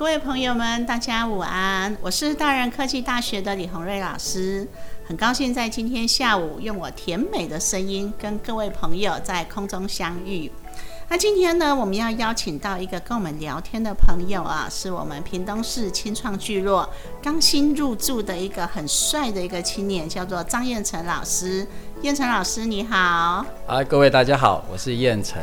各位朋友们，大家午安！我是大人科技大学的李宏瑞老师，很高兴在今天下午用我甜美的声音跟各位朋友在空中相遇。那今天呢，我们要邀请到一个跟我们聊天的朋友啊，是我们屏东市青创聚落刚新入驻的一个很帅的一个青年，叫做张彦成老师。彦成老师，你好！啊，各位大家好，我是彦成。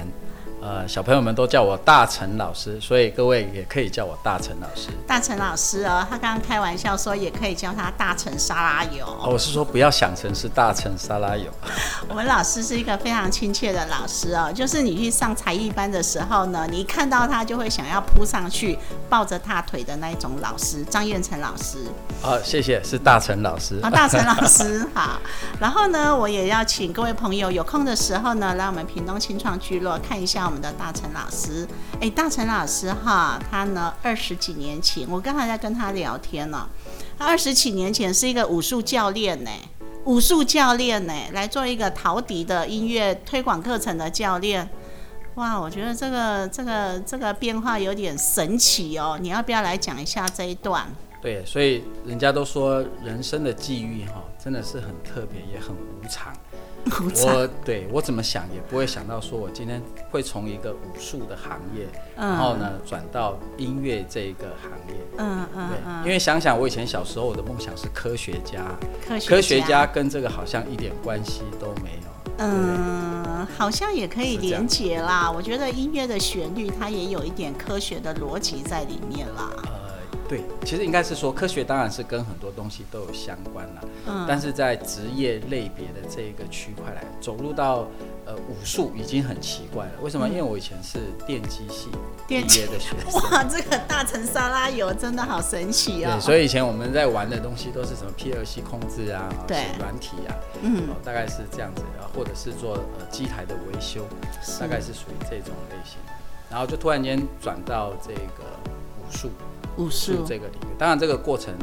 呃，小朋友们都叫我大陈老师，所以各位也可以叫我大陈老师。大陈老师哦，他刚刚开玩笑说，也可以叫他大陈沙拉油。哦我是说，不要想成是大陈沙拉油。我们老师是一个非常亲切的老师哦，就是你去上才艺班的时候呢，你一看到他就会想要扑上去抱着他腿的那一种老师，张彦成老师。好，谢谢，是大陈老师。啊，大陈老师好。然后呢，我也要请各位朋友有空的时候呢，来我们屏东青创聚落看一下我们的大陈老师。哎，大陈老师哈，他呢二十几年前，我刚才在跟他聊天呢，他二十几年前是一个武术教练呢，武术教练呢，来做一个陶笛的音乐推广课程的教练。哇，我觉得这个这个这个变化有点神奇哦。你要不要来讲一下这一段？对，所以人家都说人生的际遇哈，真的是很特别，也很无常。我对我怎么想也不会想到说我今天会从一个武术的行业，然后呢转到音乐这个行业。嗯嗯，对，因为想想我以前小时候我的梦想是科学家，科学家跟这个好像一点关系都没有。嗯，好像也可以连结啦。我觉得音乐的旋律它也有一点科学的逻辑在里面啦。对，其实应该是说科学当然是跟很多东西都有相关啦。嗯，但是在职业类别的这个区块来走入到呃武术已经很奇怪了。为什么？因为我以前是电机系毕业的学生。哇，这个大成沙拉油真的好神奇哦。对，所以以前我们在玩的东西都是什么 PLC 控制啊，对，软体啊，嗯，大概是这样子，然后或者是做呃机台的维修，大概是属于这种类型。然后就突然间转到这个武术。武术这个领域，当然这个过程，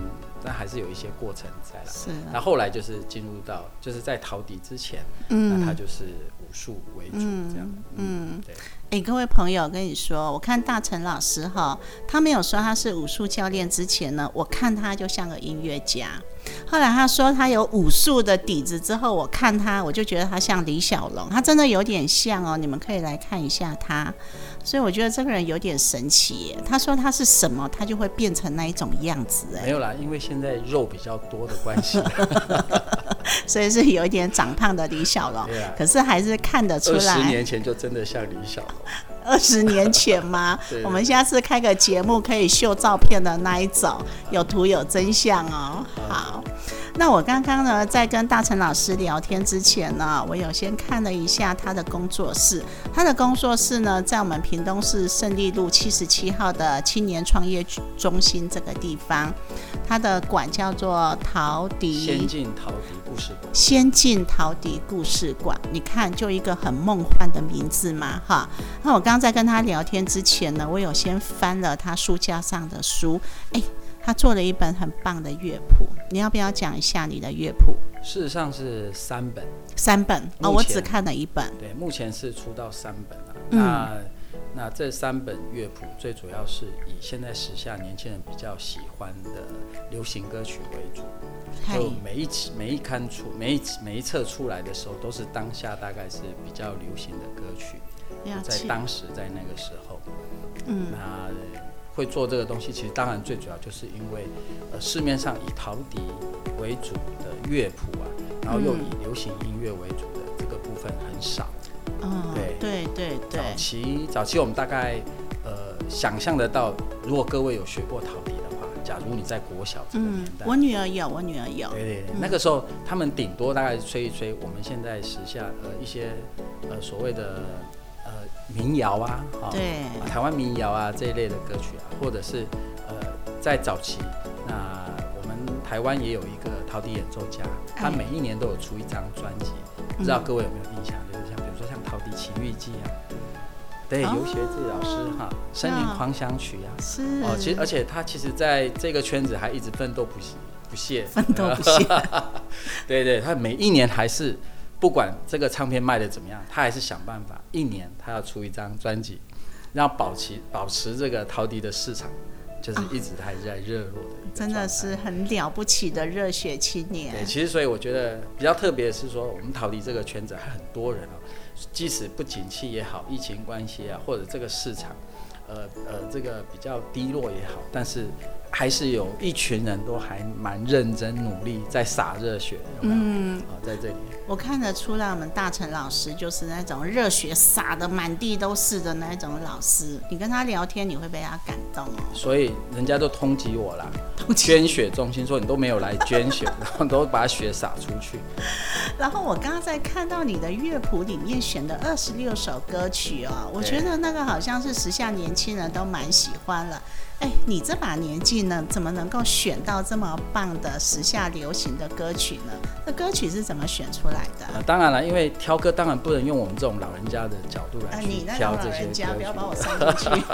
但还是有一些过程在了。是。那后来就是进入到，就是在陶笛之前，嗯，那他就是武术为主这样。嗯，对。哎，各位朋友，跟你说，我看大成老师哈，他没有说他是武术教练之前呢，我看他就像个音乐家。后来他说他有武术的底子之后，我看他，我就觉得他像李小龙，他真的有点像哦。你们可以来看一下他。所以我觉得这个人有点神奇。他说他是什么，他就会变成那一种样子。哎，没有啦，因为现在肉比较多的关系，所以是有一点长胖的李小龙。可是还是看得出来。二十年前就真的像李小龙。二十年前吗？我们下次开个节目可以秀照片的那一种，有图有真相哦。好。那我刚刚呢，在跟大成老师聊天之前呢，我有先看了一下他的工作室。他的工作室呢，在我们屏东市胜利路七十七号的青年创业中心这个地方。他的馆叫做陶笛先进陶笛故事馆。先进陶笛故事馆，你看，就一个很梦幻的名字嘛，哈。那我刚刚在跟他聊天之前呢，我有先翻了他书架上的书，哎。他做了一本很棒的乐谱，你要不要讲一下你的乐谱？事实上是三本，三本哦，我只看了一本。对，目前是出到三本了。那那这三本乐谱最主要是以现在时下年轻人比较喜欢的流行歌曲为主，就每一期每一刊出每一每一册出来的时候，都是当下大概是比较流行的歌曲，在当时在那个时候，嗯，那。会做这个东西，其实当然最主要就是因为，呃，市面上以陶笛为主的乐谱啊，然后又以流行音乐为主的这个部分很少。嗯，对对对对。早期早期我们大概呃想象得到，如果各位有学过陶笛的话，假如你在国小这个年代，我女儿有，我女儿有。对对对，那个时候他们顶多大概吹一吹我们现在时下呃一些呃所谓的。民谣啊，对，台湾民谣啊这一类的歌曲啊，或者是呃，在早期，那我们台湾也有一个陶笛演奏家，他每一年都有出一张专辑，不知道各位有没有印象？就是奇遇记》啊，对，游学志老师哈，《森林狂想曲》啊，是。哦，其实而且他其实在这个圈子还一直奋斗不息不懈，奋斗不懈，对对，他每一年还是。不管这个唱片卖的怎么样，他还是想办法，一年他要出一张专辑，让保持保持这个陶笛的市场。就是一直还在热络的真的是很了不起的热血青年对，。其实所以我觉得比较特别的是说，我们逃离这个圈子还很多人啊，即使不景气也好，疫情关系啊，或者这个市场，呃呃，这个比较低落也好，但是还是有一群人都还蛮认真努力在洒热血，有没有？嗯，啊，在这里，我看得出来，我们大成老师就是那种热血洒的满地都是的那种老师。你跟他聊天，你会被他感动哦。所以人家都通缉我啦，通捐血中心说你都没有来捐血，然后都把血洒出去。然后我刚刚在看到你的乐谱里面选的二十六首歌曲哦，我觉得那个好像是时下年轻人都蛮喜欢了。哎，你这把年纪呢，怎么能够选到这么棒的时下流行的歌曲呢？那歌曲是怎么选出来的？呃，当然了，因为挑歌当然不能用我们这种老人家的角度啊，来挑这些老人家，歌曲不要把我 送进去。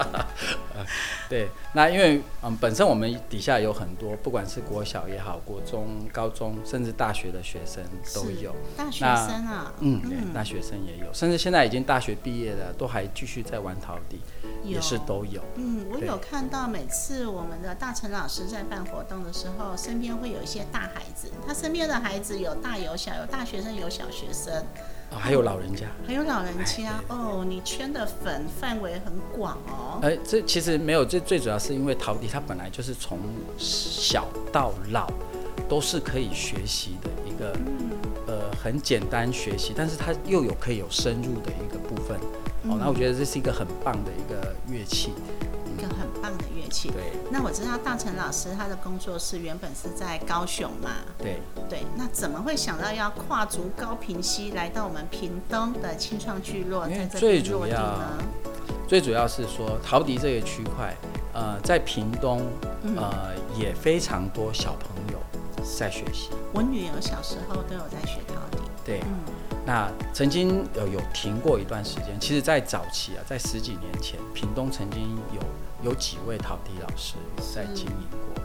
对，那因为嗯，本身我们底下有很多，不管是国小也好，国中、高中，甚至大学的学生都有。大学生啊，嗯，对，大学生也有，甚至现在已经大学毕业的，都还继续在玩陶笛，也是都有。嗯，我有看到每次我们的大成老师在办活动的时候，身边会有一些大孩子，他身边的孩子有大有小，有大学生，有小学生，哦，还有老人家。还有老人哎家。哦，你圈的粉范围很广哦。哎，这其实没有，这最主要是因为陶笛它本来就是从小到老都是可以学习的一个，呃，很简单学习，但是它又有可以有深入的一个部分。哦，那我觉得这是一个很棒的一个乐器。一个很棒的乐器。对那我知道大成老师他的工作室原本是在高雄嘛，对。对，那怎么会想到要跨足高平溪来到我们屏东的青创聚落，在这最主边落地要呢？最主要是说陶笛这个区块，呃，在屏东，嗯呃，也非常多小朋友在学习。我女儿小时候都有在学陶笛。对，嗯。那曾经有有停过一段时间，其实，在早期啊，在十几年前，屏东曾经有有几位陶笛老师在经营过。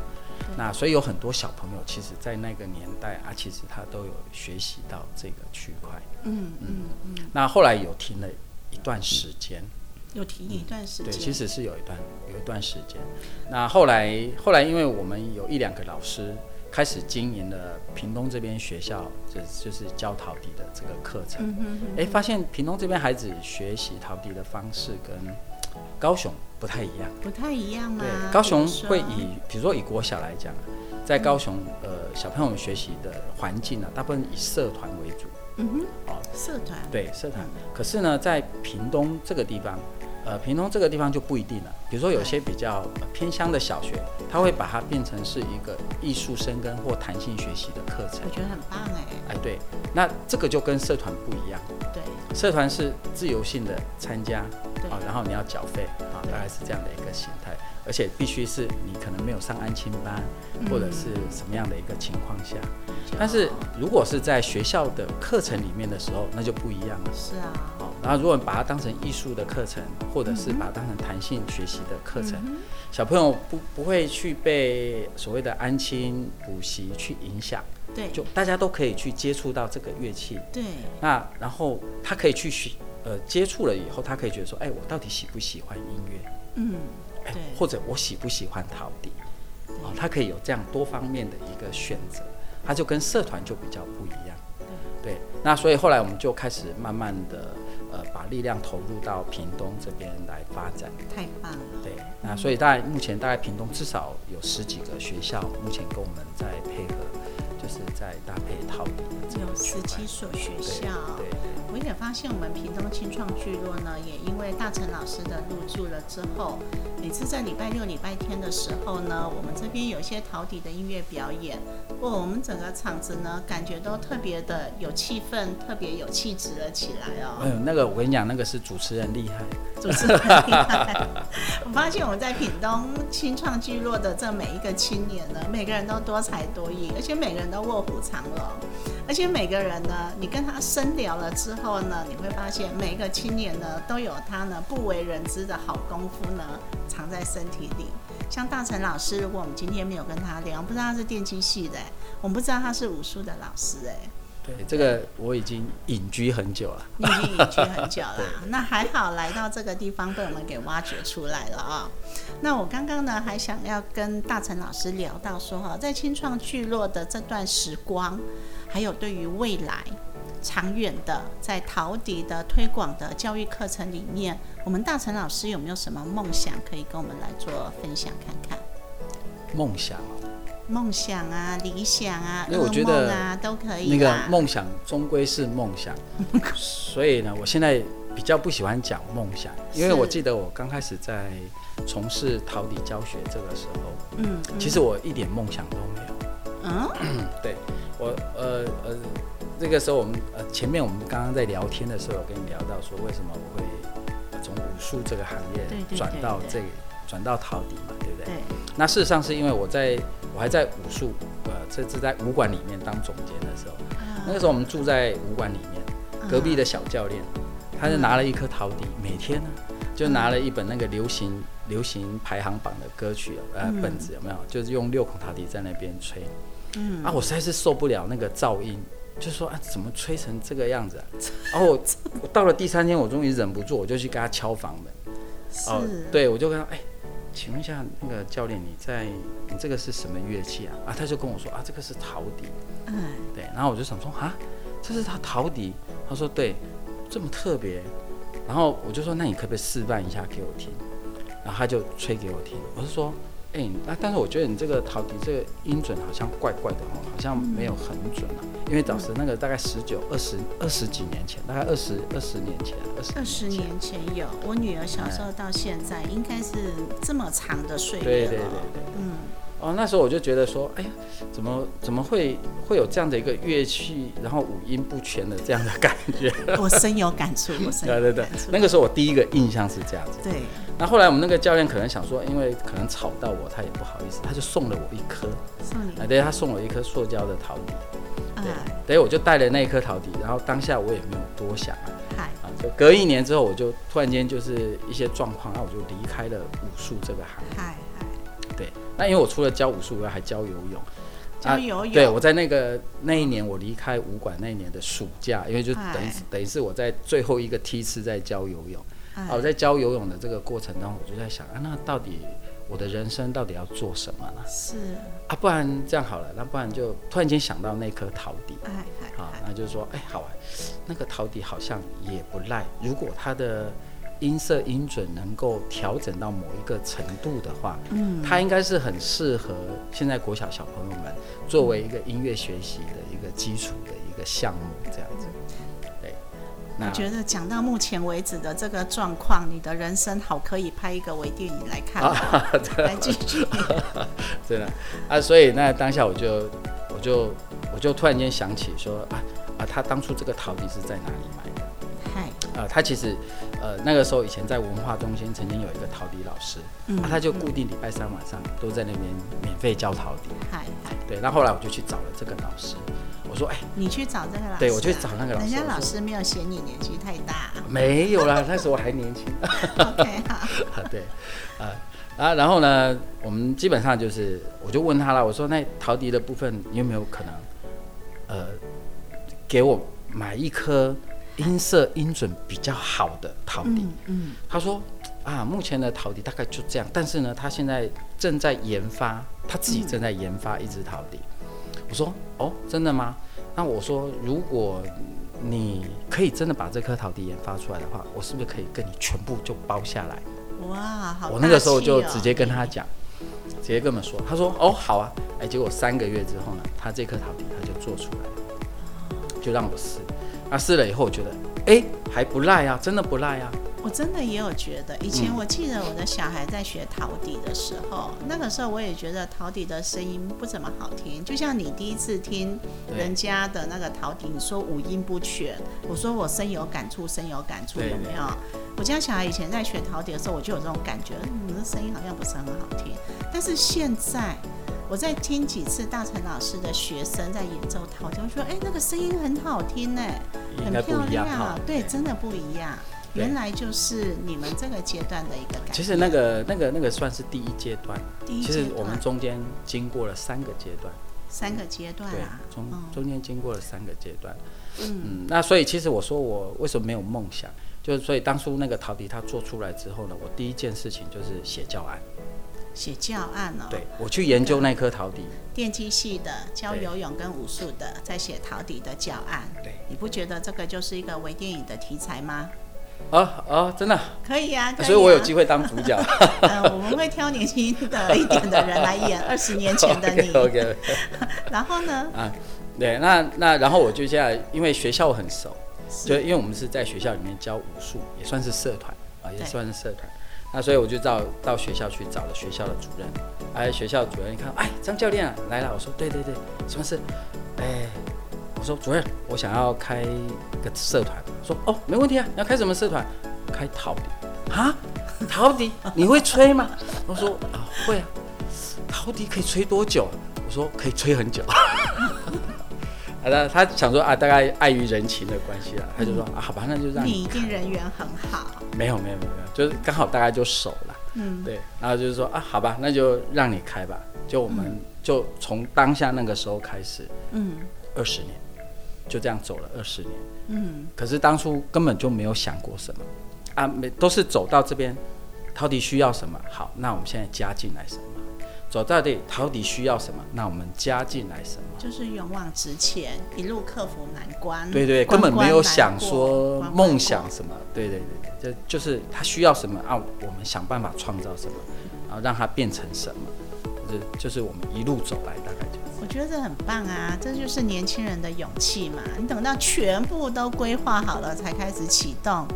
那所以有很多小朋友，其实，在那个年代啊，其实他都有学习到这个区块。嗯嗯嗯，那后来有停了一段时间，有停一段时间。对，其实是有一段有一段时间。那后来后来，因为我们有一两个老师开始经营了屏东这边学校，就就是教陶笛的这个课程。哎、发现屏东这边孩子学习陶笛的方式跟高雄不太一样。不太一样吗对，？高雄会以，比如说以国小来讲，在高雄，呃，小朋友们学习的环境呢、大部分以社团为主。嗯哼哦，社团对，社团嗯。可是呢，在屏东这个地方，呃，屏东这个地方就不一定了。比如说有些比较呃偏乡的小学，他会把它变成是一个艺术生根或弹性学习的课程我。觉得很棒哎。哎，对，那这个就跟社团不一样。对社团是自由性的参加，对啊，然后你要缴费啊，大概是这样的一个形态，而且必须是你可能没有上安亲班，或者是什么样的一个情况下。但是如果是在学校的课程里面的时候，那就不一样了。是啊，哦，然后如果你把它当成艺术的课程，或者是把它当成弹性学习的课程，小朋友不不会去被所谓的安亲补习去影响，对。就大家都可以去接触到这个乐器，对。那然后他可以去学，呃，接触了以后，他可以觉得说，哎，我到底喜不喜欢音乐？嗯哎，或者我喜不喜欢陶笛？哦，他可以有这样多方面的一个选择，他就跟社团就比较不一样。对，那所以后来我们就开始慢慢的，呃，把力量投入到屏东这边来发展。太棒了。对，那所以大概目前大概屏东至少有十几个学校，目前跟我们在配合，就是在搭配陶笛的这有十七所学校，对我也发现我们屏东青创聚落呢，也因为大成老师的入住了之后，每次在礼拜六、礼拜天的时候呢，我们这边有一些陶笛的音乐表演，哇，我们整个场子呢，感觉都特别的有气氛，特别有气质了起来哦。哎呦，那个我跟你讲，那个是主持人厉害。主持人厉害。我发现我们在屏东青创聚落的这每一个青年呢，每个人都多才多艺，而且每个人都卧虎藏龙，而且每个人呢，你跟他深聊了之后呢，你会发现每一个青年呢，都有他呢不为人知的好功夫呢，藏在身体里。像大成老师，如果我们今天没有跟他聊，不知道他是电机系的，我们不知道他是武术的老师，哎。对，这个我已经隐居很久了。你已经隐居很久了，那还好来到这个地方被我们给挖掘出来了啊、那我刚刚呢还想要跟大成老师聊到说哈，在青创聚落的这段时光，还有对于未来长远的在陶笛的推广的教育课程里面，我们大成老师有没有什么梦想可以跟我们来做分享看看？梦想哦，梦想啊，理想啊，因为我觉得啊都可以那个梦想终归是梦想，所以呢，我现在比较不喜欢讲梦想，因为我记得我刚开始在从事陶笛教学这个时候，嗯，嗯。其实我一点梦想都没有。嗯 对我呃呃，这个时候我们呃前面我们刚刚在聊天的时候，我跟你聊到说为什么我会呃从武术这个行业转到这个转到陶笛嘛，对不对？对，那事实上是因为我在我还在武术呃这是在武馆里面当总监的时候，那个时候我们住在武馆里面，隔壁的小教练，他就拿了一颗陶笛，每天呢就拿了一本那个流行流行排行榜的歌曲呃嗯本子有没有？就是用六孔陶笛在那边吹。嗯啊，我实在是受不了那个噪音，就说啊，怎么吹成这个样子、啊？然后我我到了第三天，我终于忍不住，我就去跟他敲房门。哦是，，对，我就跟他，哎，请问一下那个教练，你在你这个是什么乐器啊？啊，他就跟我说啊，这个是陶笛。嗯，对，然后我就想说啊，这是他陶笛。他说对，这么特别。然后我就说，那你可不可以示范一下给我听？然后他就吹给我听。我是说，哎、那但是我觉得你这个陶笛这个音准好像怪怪的哦，好像没有很准啊。因为当时那个大概十九、二十、二十几年前，大概二十二十年前，二十二十年前有，我女儿小时候到现在应该是这么长的岁月了。对对对对。嗯，哦，那时候我就觉得说，哎呀，怎么怎么会会有这样的一个乐器，然后五音不全的这样的感觉？我深有感触，我深有对对对感触。，那个时候我第一个印象是这样子。对，那后来我们那个教练可能想说，因为可能吵到我，他也不好意思，他就送了我一颗，送你啊，对，他送我一颗塑胶的陶笛，对啊，，对，我就带了那一颗陶笛，然后当下我也没有多想啊，嗨，啊，就隔一年之后，我就突然间就是一些状况，那我就离开了武术这个行业。嗨嗨，对，那因为我除了教武术以外，还教游泳。教游泳。对，我在那个那一年，我离开武馆那一年的暑假，因为就等于哎等于是我在最后一个梯次在教游泳。啊，我哎在教游泳的这个过程当中，我就在想啊，那到底我的人生到底要做什么呢？是，啊，不然这样好了，那不然就突然间想到那颗陶笛。哎嗨啊，那就是说，哎，好啊，那个陶笛好像也不赖。如果它的音色音准能够调整到某一个程度的话，嗯，它应该是很适合现在国小小朋友们作为一个音乐学习的一个基础的一个项目，这样我觉得讲到目前为止的这个状况，你的人生好可以拍一个微电影来看。来继续，真的啊，所以那当下我就我就我就突然间想起说啊啊，他当初这个陶笛是在哪里买的？嗨，呃，他其实呃那个时候以前在文化中心曾经有一个陶笛老师，嗯。啊，他就固定礼拜三晚上都在那边免费教陶笛。嗨嗨，对，那后来我就去找了这个老师，我说哎、你去找这个老师啊，对我去找那个老师人家老师没有嫌你年纪太大。没有啦，那时候我还年轻。OK 好，啊，对，啊，啊，然后呢，我们基本上就是，我就问他了，我说那陶笛的部分，你有没有可能，呃，给我买一颗音色音准比较好的陶笛？嗯嗯，他说啊，目前的陶笛大概就这样，但是呢，他现在正在研发，他自己正在研发一支陶笛。我说哦，真的吗？那我说，如果你可以真的把这颗陶笛研发出来的话，我是不是可以跟你全部就包下来？哇，好、我那个时候就直接跟他讲，直接跟我们说，他说哦好啊，哎，结果三个月之后呢，他这颗陶笛他就做出来了，就让我试，那试了以后，我觉得哎还不赖啊，真的不赖啊，我真的也有觉得，以前嗯我记得我的小孩在学陶笛的时候，那个时候我也觉得陶笛的声音不怎么好听，就像你第一次听人家的那个陶笛，你说五音不全，我说我深有感触，深有感触，有没有？我家小孩以前在学陶笛的时候，我就有这种感觉，嗯，你的声音好像不是很好听。但是现在我在听几次大成老师的学生在演奏陶笛，我说，哎，那个声音很好听呢，很漂亮，。对，真的不一样。对。原来就是你们这个阶段的一个改变。其实那个那个那个算是第一阶段，第一其实我们中间经过了三个阶段。三个阶段对啊，，中嗯。中间经过了三个阶段。嗯。嗯，那所以其实我说我为什么没有梦想，就是所以当初那个陶笛它做出来之后呢，我第一件事情就是写教案。写教案哦，对我去研究那颗陶笛，电机系的教游泳跟武术的在写陶笛的教案，对，你不觉得这个就是一个微电影的题材吗？哦哦，真的，可以啊，可以啊所以我有机会当主角。呃，我们会挑年轻的一点的人来演二十年前的你。OK，然后呢？啊，对，那那然后我就现在因为学校很熟，就因为我们是在学校里面教武术，也算是社团啊，也算是社团。那所以我就到到学校去找了学校的主任，哎，学校主任一看，哎，张教练啊来了，我说对对对，什么事？哎，我说主任，我想要开个社团，说哦，没问题啊，你要开什么社团？开陶笛啊？陶笛你会吹吗？我说啊会啊，陶笛可以吹多久？我说可以吹很久。啊，他他想说啊，大概碍于人情的关系啊，他就说啊，好吧，那就让你你一定人缘很好。没有没有没有没有，就是刚好大概就熟了，嗯，对，然后就是说啊，好吧，那就让你开吧，就我们就从当下那个时候开始，嗯二十年，就这样走了二十年。嗯，可是当初根本就没有想过什么啊，没都是走到这边，陶笛需要什么，好，那我们现在加进来什么？走到这里，陶笛需要什么，那我们加进来什么？就是勇往直前，一路克服难关。对对，关根本没有想说梦想什么，对对对对，就就是他需要什么啊，我们想办法创造什么，然后让它变成什么，就就是我们一路走来，大概就是。我觉得这很棒啊，这就是年轻人的勇气嘛。你等到全部都规划好了才开始启动，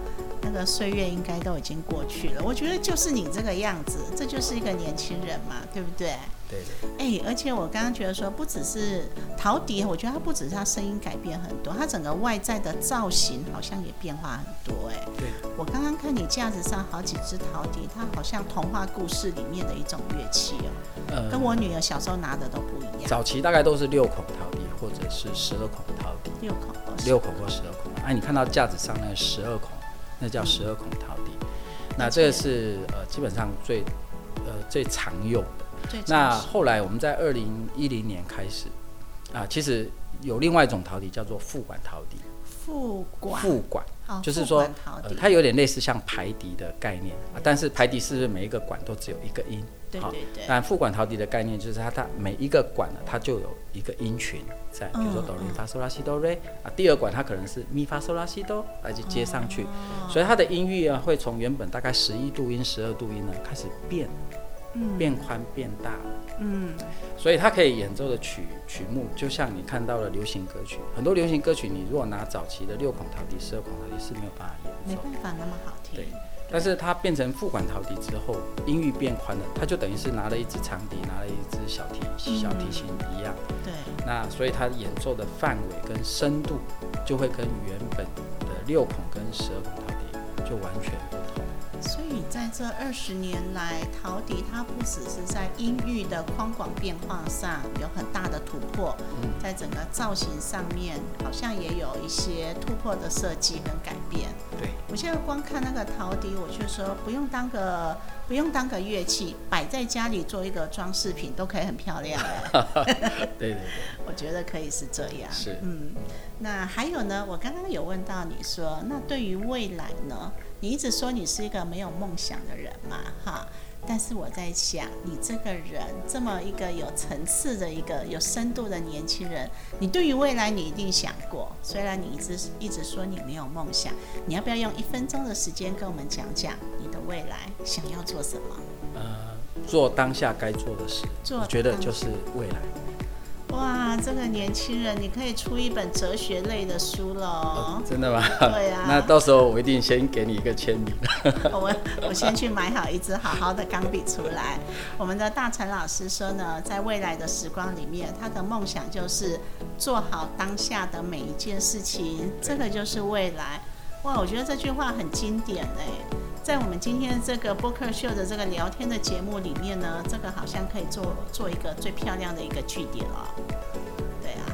那个岁月应该都已经过去了。我觉得就是你这个样子，这就是一个年轻人嘛，对不对？对对哎、而且我刚刚觉得说，不只是陶笛，我觉得它不只是它声音改变很多，它整个外在的造型好像也变化很多、哎，对，我刚刚看你架子上好几只陶笛，它好像童话故事里面的一种乐器哦，呃跟我女儿小时候拿的都不一样。早期大概都是六孔陶笛或者是十二孔陶笛，六孔哦，六孔或十二孔。哎、你看到架子上那十二孔，那叫十二孔陶笛。那这个是呃基本上最呃最常用的。最那后来我们在二零一零年开始啊，其实有另外一种陶笛叫做副管陶笛，副管。副管。哦就是说它有点类似像排笛的概念啊，但是排笛是不是每一个管都只有一个音？好对对。对，但副管陶笛的概念就是它它每一个管呢，它就有一个音群在，比如说嗯哆来咪发嗦拉西哆瑞啊，第二管它可能是咪发嗦拉西哆，来就接上去，哦。所以它的音域啊会从原本大概十一度音、十二度音呢开始变嗯变宽变大，嗯所以它可以演奏的曲曲目，就像你看到的流行歌曲，很多流行歌曲你如果拿早期的六孔陶笛、十二孔陶笛是没有办法演奏。没办法那么好听对，但是它变成副管陶笛之后，音域变宽了，它就等于是拿了一支长笛，拿了一支小提小提琴一样。对，那所以它演奏的范围跟深度就会跟原本的六孔跟十二孔陶笛就完全不同。所以在这二十年来，陶笛它不只是在音域的宽广变化上有很大的突破，嗯在整个造型上面好像也有一些突破的设计跟改变。对，我现在光看那个陶笛，我就说不用当个不用当个乐器，摆在家里做一个装饰品都可以很漂亮 哎。对对对，我觉得可以是这样。是嗯，那还有呢？我刚刚有问到你说，那对于未来呢？你一直说你是一个没有梦想的人嘛，哈。但是我在想，你这个人这么一个有层次的一个有深度的年轻人，你对于未来你一定想过。虽然你一直一直说你没有梦想，你要不要用一分钟的时间跟我们讲讲你的未来想要做什么？呃，做当下该做的事，做我觉得就是未来。哇，这个年轻人，你可以出一本哲学类的书了哦。真的吗？对啊 那到时候我一定先给你一个签名。我我先去买好一支好好的钢笔出来。我们的大陈老师说呢，在未来的时光里面，他的梦想就是做好当下的每一件事情，这个就是未来。哇，我觉得这句话很经典哎，在我们今天这个播客秀的这个聊天的节目里面呢，这个好像可以做做一个最漂亮的一个句点了。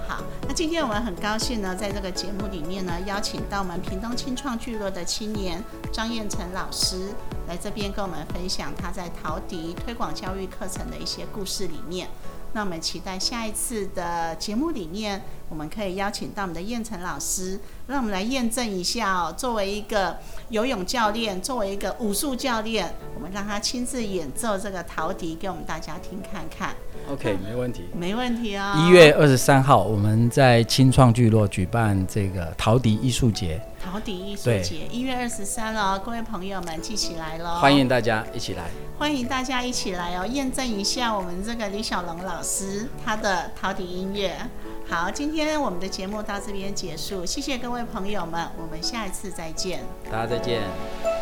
好，那今天我们很高兴呢，在这个节目里面呢，邀请到我们屏东青创聚落的青年张彦成老师来这边跟我们分享他在陶笛推广教育课程的一些故事里面。那我们期待下一次的节目里面，我们可以邀请到我们的燕成老师，让我们来验证一下哦。作为一个游泳教练，作为一个武术教练，我们让他亲自演奏这个陶笛给我们大家听看看。OK，没问题，没问题啊。一月二十三号，我们在青创聚落举办这个陶笛艺术节。陶笛艺术节，一月二十三了，各位朋友们记起来喽！欢迎大家一起来。欢迎大家一起来哦，验证一下我们这个李小龙老师他的陶笛音乐。好，今天我们的节目到这边结束，谢谢各位朋友们，我们下一次再见。大家再见。